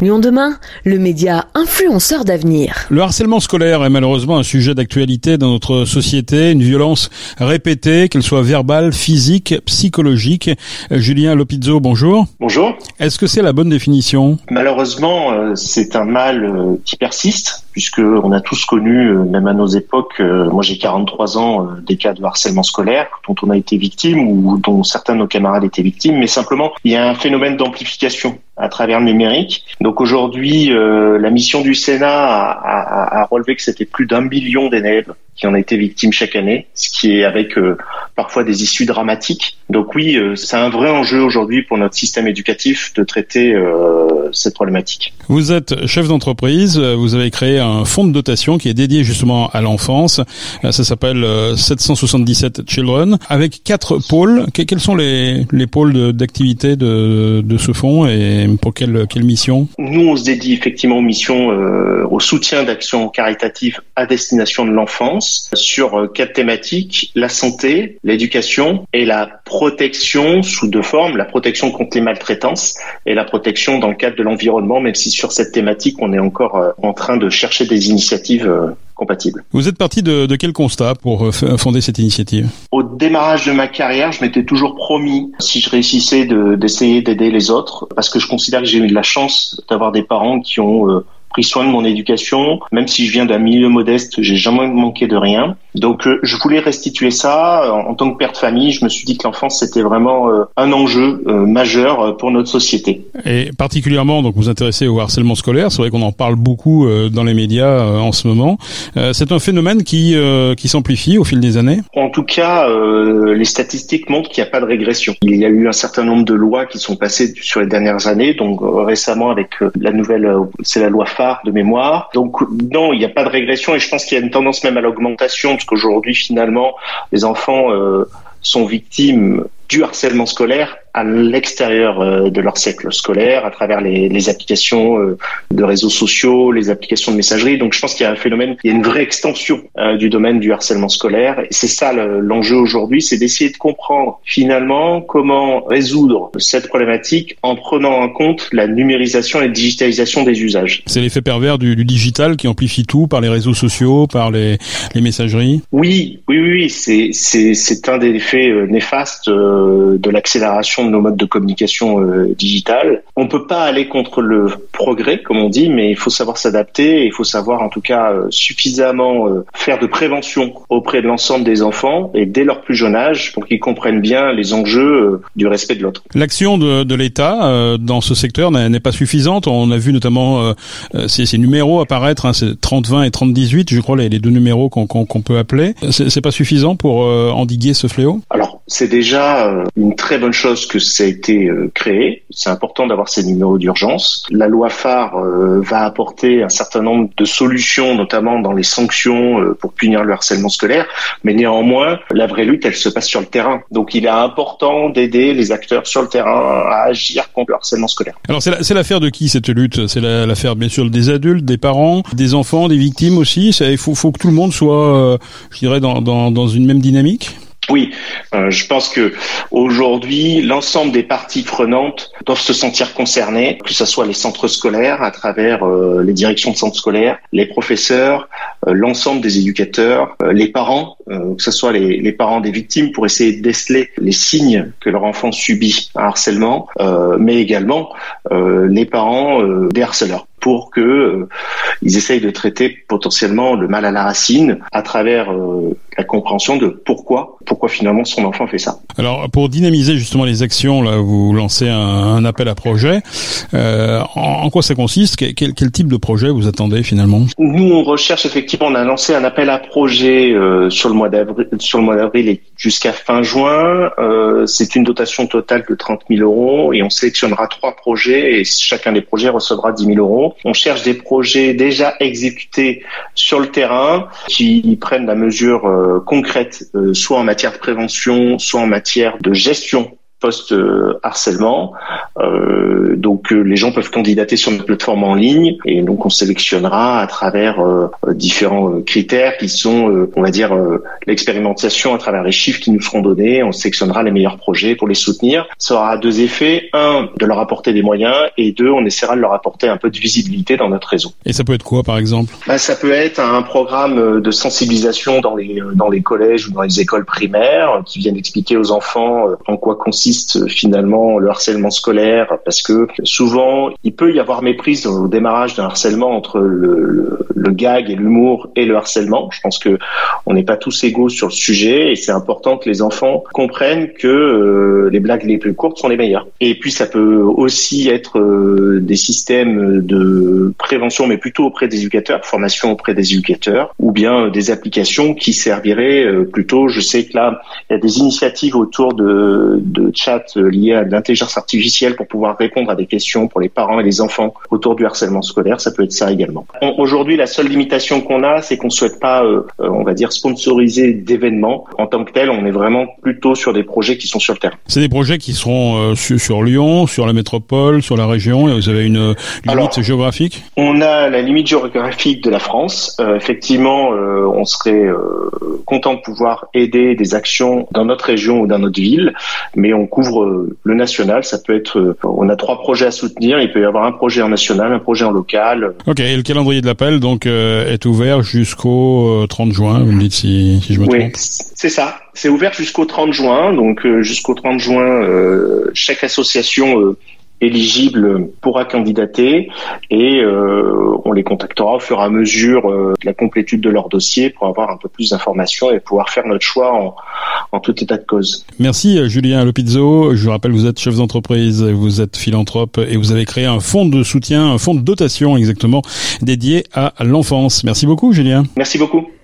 Lyon demain, le média influenceur d'avenir. Le harcèlement scolaire est malheureusement un sujet d'actualité dans notre société, une violence répétée, qu'elle soit verbale, physique, psychologique. Julien Lopizzo, bonjour. Bonjour. Est-ce que c'est la bonne définition? Malheureusement, euh, c'est un mal euh, qui persiste puisque on a tous connu, euh, même à nos époques, moi j'ai 43 ans, des cas de harcèlement scolaire dont on a été victime ou dont certains de nos camarades étaient victimes, mais simplement il y a un phénomène d'amplification à travers le numérique. Donc aujourd'hui, euh, la mission du Sénat a, a, relevé que c'était plus d'un million d'élèves qui en étaient victimes chaque année, ce qui est avec euh, parfois des issues dramatiques. Donc oui, euh, c'est un vrai enjeu aujourd'hui pour notre système éducatif de traiter cette problématique. Vous êtes chef d'entreprise, vous avez créé un fonds de dotation qui est dédié justement à l'enfance. Ça s'appelle 777 Children, avec quatre pôles. Quels sont les, les pôles d'activité de, de, ce fonds et pour quelle, quelle mission? Nous, on se dédie effectivement aux missions, euh, au soutien d'actions caritatives à destination de l'enfance sur euh, quatre thématiques la santé, l'éducation et la protection sous deux formes la protection contre les maltraitances et la protection dans le cadre de l'environnement. Même si sur cette thématique, on est encore euh, en train de chercher des initiatives compatibles. Vous êtes parti de, de quel constat pour fonder cette initiative? Au démarrage de ma carrière, je m'étais toujours promis, si je réussissais, d'essayer d'aider les autres, parce que je considère que j'ai eu de la chance d'avoir des parents qui ont euh, pris soin de mon éducation. Même si je viens d'un milieu modeste, j'ai jamais manqué de rien. Donc euh, je voulais restituer ça. En, tant que père de famille, je me suis dit que l'enfance c'était vraiment euh, un enjeu euh, majeur pour notre société. Et particulièrement, donc vous intéressez au harcèlement scolaire. C'est vrai qu'on en parle beaucoup dans les médias en ce moment. c'est un phénomène qui qui s'amplifie au fil des années? En tout cas, les statistiques montrent qu'il n'y a pas de régression. Il y a eu un certain nombre de lois qui sont passées sur les dernières années. Donc récemment avec la nouvelle, c'est la loi de mémoire. Donc non, il n'y a pas de régression et je pense qu'il y a une tendance même à l'augmentation parce qu'aujourd'hui finalement les enfants euh, sont victimes du harcèlement scolaire à l'extérieur euh, de leur cercle scolaire, à travers les, les, applications euh, de réseaux sociaux, les applications de messagerie. Donc je pense qu'il y a un phénomène, il y a une vraie extension euh, du domaine du harcèlement scolaire. Et c'est ça l'enjeu aujourd'hui, c'est d'essayer de comprendre finalement comment résoudre cette problématique en prenant en compte la numérisation et la digitalisation des usages. C'est l'effet pervers du, du, digital qui amplifie tout par les réseaux sociaux, par les, les messageries? Oui, oui, oui, c'est c'est un des effets néfastes de l'accélération de nos modes de communication euh, digitale. On peut pas aller contre le progrès, comme on dit, mais il faut savoir s'adapter et il faut savoir en tout cas euh, suffisamment euh, faire de prévention auprès de l'ensemble des enfants et dès leur plus jeune âge pour qu'ils comprennent bien les enjeux du respect de l'autre. L'action de, de l'État dans ce secteur n'est pas suffisante. On a vu notamment ces, ces, numéros apparaître, hein, c'est 30-20 et 30-18, je crois les, les deux numéros qu'on qu'on peut appeler. C'est pas suffisant pour endiguer ce fléau? Alors c'est déjà une très bonne chose que ça a été euh, créé. C'est important d'avoir ces numéros d'urgence. La loi phare euh, va apporter un certain nombre de solutions, notamment dans les sanctions euh, pour punir le harcèlement scolaire. Mais néanmoins, la vraie lutte, elle se passe sur le terrain. Donc il est important d'aider les acteurs sur le terrain à agir contre le harcèlement scolaire. Alors c'est l'affaire de qui cette lutte? C'est l'affaire bien sûr des adultes, des parents, des enfants, des victimes aussi? Il faut, faut que tout le monde soit, je dirais, dans, dans, dans une même dynamique? Oui, euh, je pense que aujourd'hui, l'ensemble des parties prenantes doivent se sentir concernées, que ce soit les centres scolaires à travers euh, les directions de centres scolaires, les professeurs, euh, l'ensemble des éducateurs, les parents, que ce soit les, les, parents des victimes pour essayer de déceler les signes que leur enfant subit un harcèlement, mais également les parents des harceleurs pour que euh, ils essayent de traiter potentiellement le mal à la racine à travers euh, la compréhension de pourquoi pourquoi finalement son enfant fait ça. Alors pour dynamiser justement les actions, là vous lancez un, un appel à projet. Euh, en, quoi ça consiste? Quel, quel, type de projet vous attendez finalement? Nous on recherche effectivement, on a lancé un appel à projet euh, sur le mois d'avril, sur le mois d'avril et jusqu'à fin juin. Euh, c'est une dotation totale de 30 000 euros et on sélectionnera trois projets et chacun des projets recevra 10 000 euros. On cherche des projets déjà exécutés sur le terrain qui prennent la mesure euh, concrète, euh, soit en matière de prévention, soit en matière de gestion post-harcèlement. Euh, donc les gens peuvent candidater sur notre plateforme en ligne et donc on sélectionnera à travers différents critères qui sont, on va dire, l'expérimentation à travers les chiffres qui nous seront donnés. On sélectionnera les meilleurs projets pour les soutenir. Ça aura deux effets. Un, de leur apporter des moyens et deux, on essaiera de leur apporter un peu de visibilité dans notre réseau. Et ça peut être quoi par exemple? Bah, Ça peut être un programme de sensibilisation dans les, dans les collèges ou dans les écoles primaires qui viennent expliquer aux enfants en quoi consiste finalement le harcèlement scolaire parce que souvent il peut y avoir méprise au démarrage d'un harcèlement entre le, gag et l'humour et le harcèlement. Je pense que on n'est pas tous égaux sur le sujet et c'est important que les enfants comprennent que euh, les blagues les plus courtes sont les meilleures. Et puis ça peut aussi être euh, des systèmes de prévention mais plutôt auprès des éducateurs, formation auprès des éducateurs ou bien euh, des applications qui serviraient plutôt, je sais que là il y a des initiatives autour de, de chat liés à l'intelligence artificielle pour pouvoir répondre à des questions pour les parents et les enfants autour du harcèlement scolaire, ça peut être ça également. Aujourd'hui, la seule limitation qu'on a, c'est qu'on ne souhaite pas, euh, on va dire, sponsoriser d'événements. En tant que tel, on est vraiment plutôt sur des projets qui sont sur le terrain. C'est des projets qui seront euh, sur, Lyon, sur la métropole, sur la région, et vous avez une limite géographique? On a la limite géographique de la France. Euh, effectivement, on serait content de pouvoir aider des actions dans notre région ou dans notre ville, mais on couvre le national. Ça peut être, on a trois projets à soutenir. Il peut y avoir un projet en national, un projet en local. Ok, et le calendrier de l'appel donc euh, est ouvert jusqu'au 30 euh, juin. Vous me dites si, si je me trompe. Oui, c'est ça. C'est ouvert jusqu'au 30 juin. Donc euh, jusqu'au 30 juin, chaque association éligible pourra candidater et euh, on les contactera au fur et à mesure euh, de la complétude de leur dossier pour avoir un peu plus d'informations et pouvoir faire notre choix en, en tout état de cause. Merci euh, Julien Lopizzo. Je vous rappelle, vous êtes chef d'entreprise, vous êtes philanthrope et vous avez créé un fonds de soutien, un fonds de dotation exactement dédié à l'enfance. Merci beaucoup Julien. Merci beaucoup.